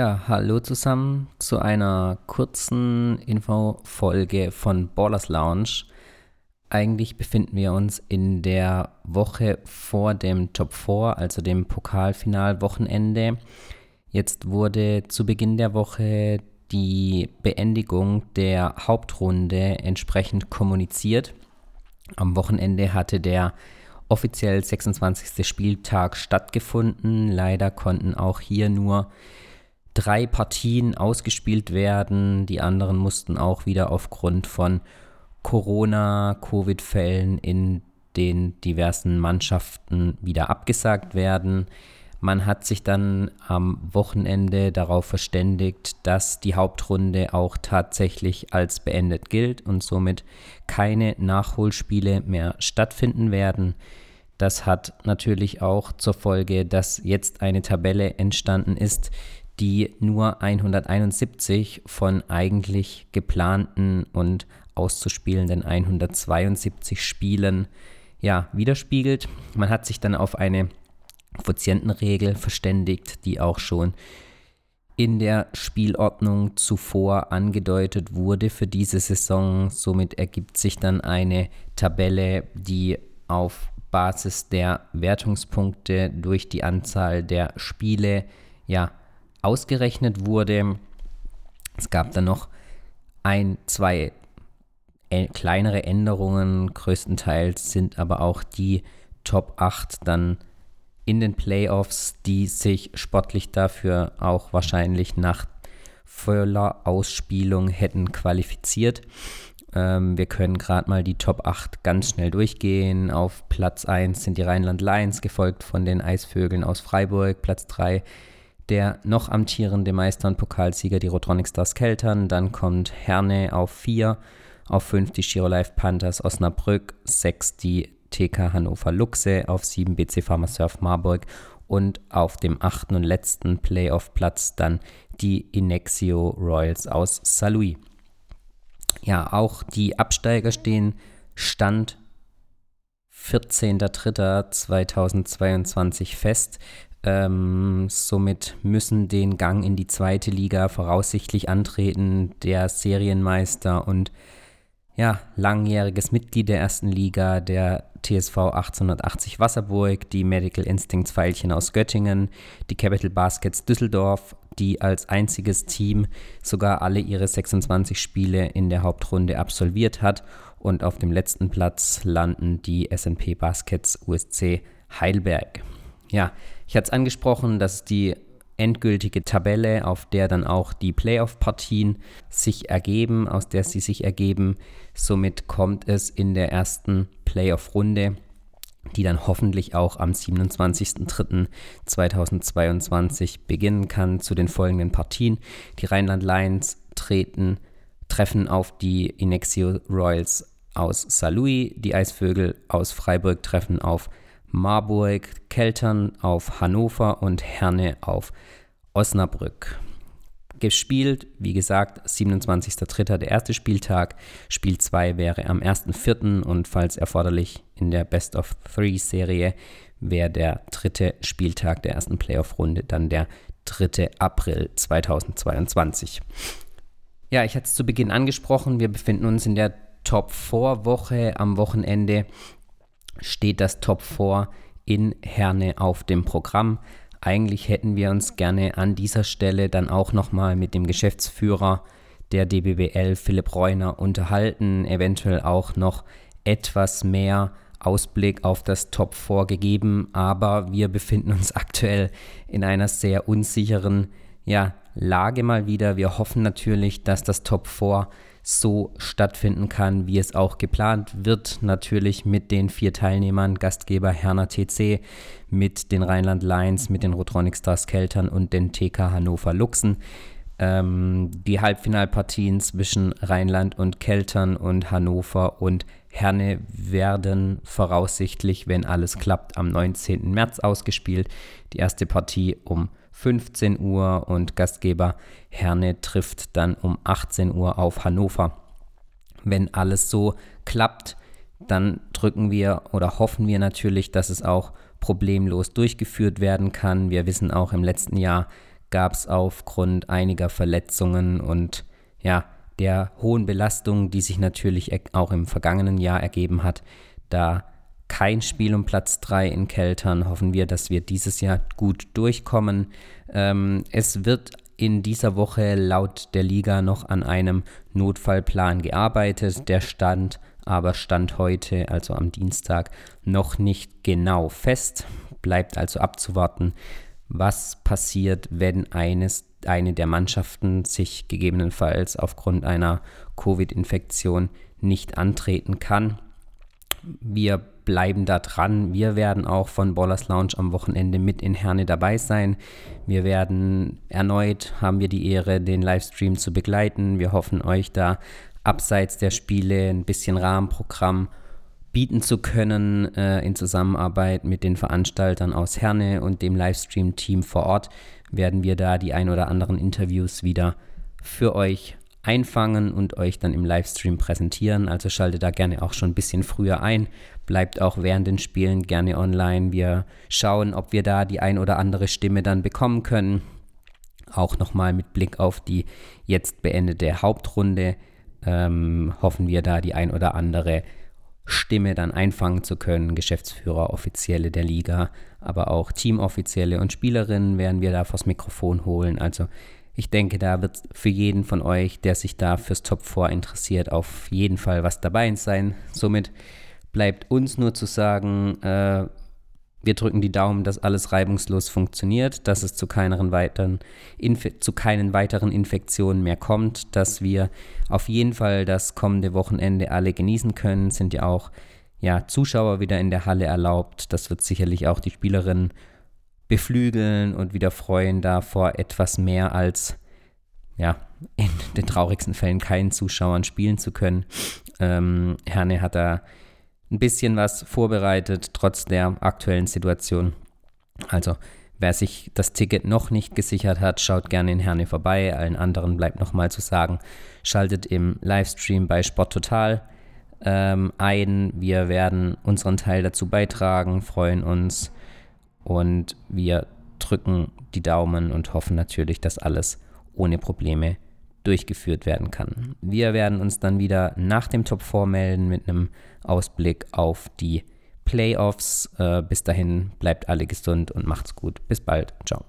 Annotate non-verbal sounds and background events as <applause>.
Ja, hallo zusammen zu einer kurzen Infofolge von Ballers Lounge. Eigentlich befinden wir uns in der Woche vor dem Top 4, also dem Pokalfinalwochenende. Jetzt wurde zu Beginn der Woche die Beendigung der Hauptrunde entsprechend kommuniziert. Am Wochenende hatte der offiziell 26. Spieltag stattgefunden. Leider konnten auch hier nur drei Partien ausgespielt werden. Die anderen mussten auch wieder aufgrund von Corona-Covid-Fällen in den diversen Mannschaften wieder abgesagt werden. Man hat sich dann am Wochenende darauf verständigt, dass die Hauptrunde auch tatsächlich als beendet gilt und somit keine Nachholspiele mehr stattfinden werden. Das hat natürlich auch zur Folge, dass jetzt eine Tabelle entstanden ist, die nur 171 von eigentlich geplanten und auszuspielenden 172 Spielen ja, widerspiegelt. Man hat sich dann auf eine Quotientenregel verständigt, die auch schon in der Spielordnung zuvor angedeutet wurde für diese Saison. Somit ergibt sich dann eine Tabelle, die auf Basis der Wertungspunkte durch die Anzahl der Spiele ja ausgerechnet wurde. Es gab dann noch ein, zwei äh, kleinere Änderungen. Größtenteils sind aber auch die Top 8 dann in den Playoffs, die sich sportlich dafür auch wahrscheinlich nach voller Ausspielung hätten qualifiziert. Ähm, wir können gerade mal die Top 8 ganz schnell durchgehen. Auf Platz 1 sind die Rheinland Lions, gefolgt von den Eisvögeln aus Freiburg. Platz 3 der noch amtierende Meister und Pokalsieger, die Rotronic Stars Keltern. Dann kommt Herne auf 4, auf 5 die Giro Life Panthers Osnabrück, 6 die TK Hannover Luxe, auf 7 BC Pharmasurf Marburg und auf dem achten und letzten Playoff-Platz dann die Inexio Royals aus Saint-Louis. Ja, auch die Absteiger stehen Stand 14.03.2022 fest. Ähm, somit müssen den Gang in die zweite Liga voraussichtlich antreten der Serienmeister und ja, langjähriges Mitglied der ersten Liga, der TSV 1880 Wasserburg, die Medical Instincts Pfeilchen aus Göttingen, die Capital Baskets Düsseldorf, die als einziges Team sogar alle ihre 26 Spiele in der Hauptrunde absolviert hat. Und auf dem letzten Platz landen die SP Baskets USC Heidelberg. Ja, ich hatte es angesprochen, dass die endgültige Tabelle, auf der dann auch die Playoff-Partien sich ergeben, aus der sie sich ergeben. Somit kommt es in der ersten Playoff-Runde, die dann hoffentlich auch am 27.03.2022 beginnen kann, zu den folgenden Partien. Die Rheinland Lions treten, treffen auf die Inexio Royals aus Saarlouis, die Eisvögel aus Freiburg treffen auf Marburg, Keltern auf Hannover und Herne auf Osnabrück. Gespielt, wie gesagt, 27.03. der erste Spieltag. Spiel 2 wäre am 1.04. und falls erforderlich in der Best of Three Serie wäre der dritte Spieltag der ersten Playoff-Runde dann der 3. April 2022. Ja, ich hatte es zu Beginn angesprochen, wir befinden uns in der Top-4-Woche am Wochenende steht das Top 4 in Herne auf dem Programm. Eigentlich hätten wir uns gerne an dieser Stelle dann auch nochmal mit dem Geschäftsführer der DBWL, Philipp Reuner, unterhalten, eventuell auch noch etwas mehr Ausblick auf das Top 4 gegeben, aber wir befinden uns <laughs> aktuell in einer sehr unsicheren ja, Lage mal wieder. Wir hoffen natürlich, dass das Top 4 so stattfinden kann, wie es auch geplant wird. Natürlich mit den vier Teilnehmern, Gastgeber Herner TC, mit den Rheinland Lions, mit den Rotronic Stars Keltern und den TK Hannover Luchsen. Ähm, die Halbfinalpartien zwischen Rheinland und Keltern und Hannover und Herne werden voraussichtlich, wenn alles klappt, am 19. März ausgespielt. Die erste Partie um 15 Uhr und Gastgeber Herne trifft dann um 18 Uhr auf Hannover. Wenn alles so klappt, dann drücken wir oder hoffen wir natürlich, dass es auch problemlos durchgeführt werden kann. Wir wissen auch im letzten Jahr gab es aufgrund einiger Verletzungen und ja, der hohen Belastung, die sich natürlich auch im vergangenen Jahr ergeben hat, da kein Spiel um Platz 3 in Keltern. Hoffen wir, dass wir dieses Jahr gut durchkommen. Ähm, es wird in dieser Woche laut der Liga noch an einem Notfallplan gearbeitet. Der stand aber stand heute, also am Dienstag, noch nicht genau fest. Bleibt also abzuwarten, was passiert, wenn eines, eine der Mannschaften sich gegebenenfalls aufgrund einer Covid-Infektion nicht antreten kann. Wir bleiben da dran. Wir werden auch von Ballers Lounge am Wochenende mit in Herne dabei sein. Wir werden erneut, haben wir die Ehre, den Livestream zu begleiten. Wir hoffen euch da abseits der Spiele ein bisschen Rahmenprogramm bieten zu können äh, in Zusammenarbeit mit den Veranstaltern aus Herne und dem Livestream-Team vor Ort werden wir da die ein oder anderen Interviews wieder für euch einfangen und euch dann im Livestream präsentieren. Also schaltet da gerne auch schon ein bisschen früher ein. Bleibt auch während den Spielen gerne online. Wir schauen, ob wir da die ein oder andere Stimme dann bekommen können. Auch nochmal mit Blick auf die jetzt beendete Hauptrunde ähm, hoffen wir da die ein oder andere Stimme dann einfangen zu können. Geschäftsführer, Offizielle der Liga, aber auch Teamoffizielle und Spielerinnen werden wir da vors Mikrofon holen. Also ich denke, da wird für jeden von euch, der sich da fürs Top 4 interessiert, auf jeden Fall was dabei sein. Somit bleibt uns nur zu sagen, äh, wir drücken die Daumen, dass alles reibungslos funktioniert, dass es zu, keinen weiteren, zu keinen weiteren Infektionen mehr kommt, dass wir auf jeden Fall das kommende Wochenende alle genießen können. Sind ja auch ja, Zuschauer wieder in der Halle erlaubt. Das wird sicherlich auch die Spielerinnen beflügeln und wieder freuen, da vor etwas mehr als ja, in den traurigsten Fällen keinen Zuschauern spielen zu können. Ähm, Herne hat da ein bisschen was vorbereitet, trotz der aktuellen Situation. Also, wer sich das Ticket noch nicht gesichert hat, schaut gerne in Herne vorbei. Allen anderen bleibt nochmal zu sagen, schaltet im Livestream bei Sport Total ähm, ein. Wir werden unseren Teil dazu beitragen, freuen uns und wir drücken die Daumen und hoffen natürlich, dass alles ohne Probleme durchgeführt werden kann. Wir werden uns dann wieder nach dem Top 4 melden mit einem Ausblick auf die Playoffs. Äh, bis dahin bleibt alle gesund und macht's gut. Bis bald. Ciao.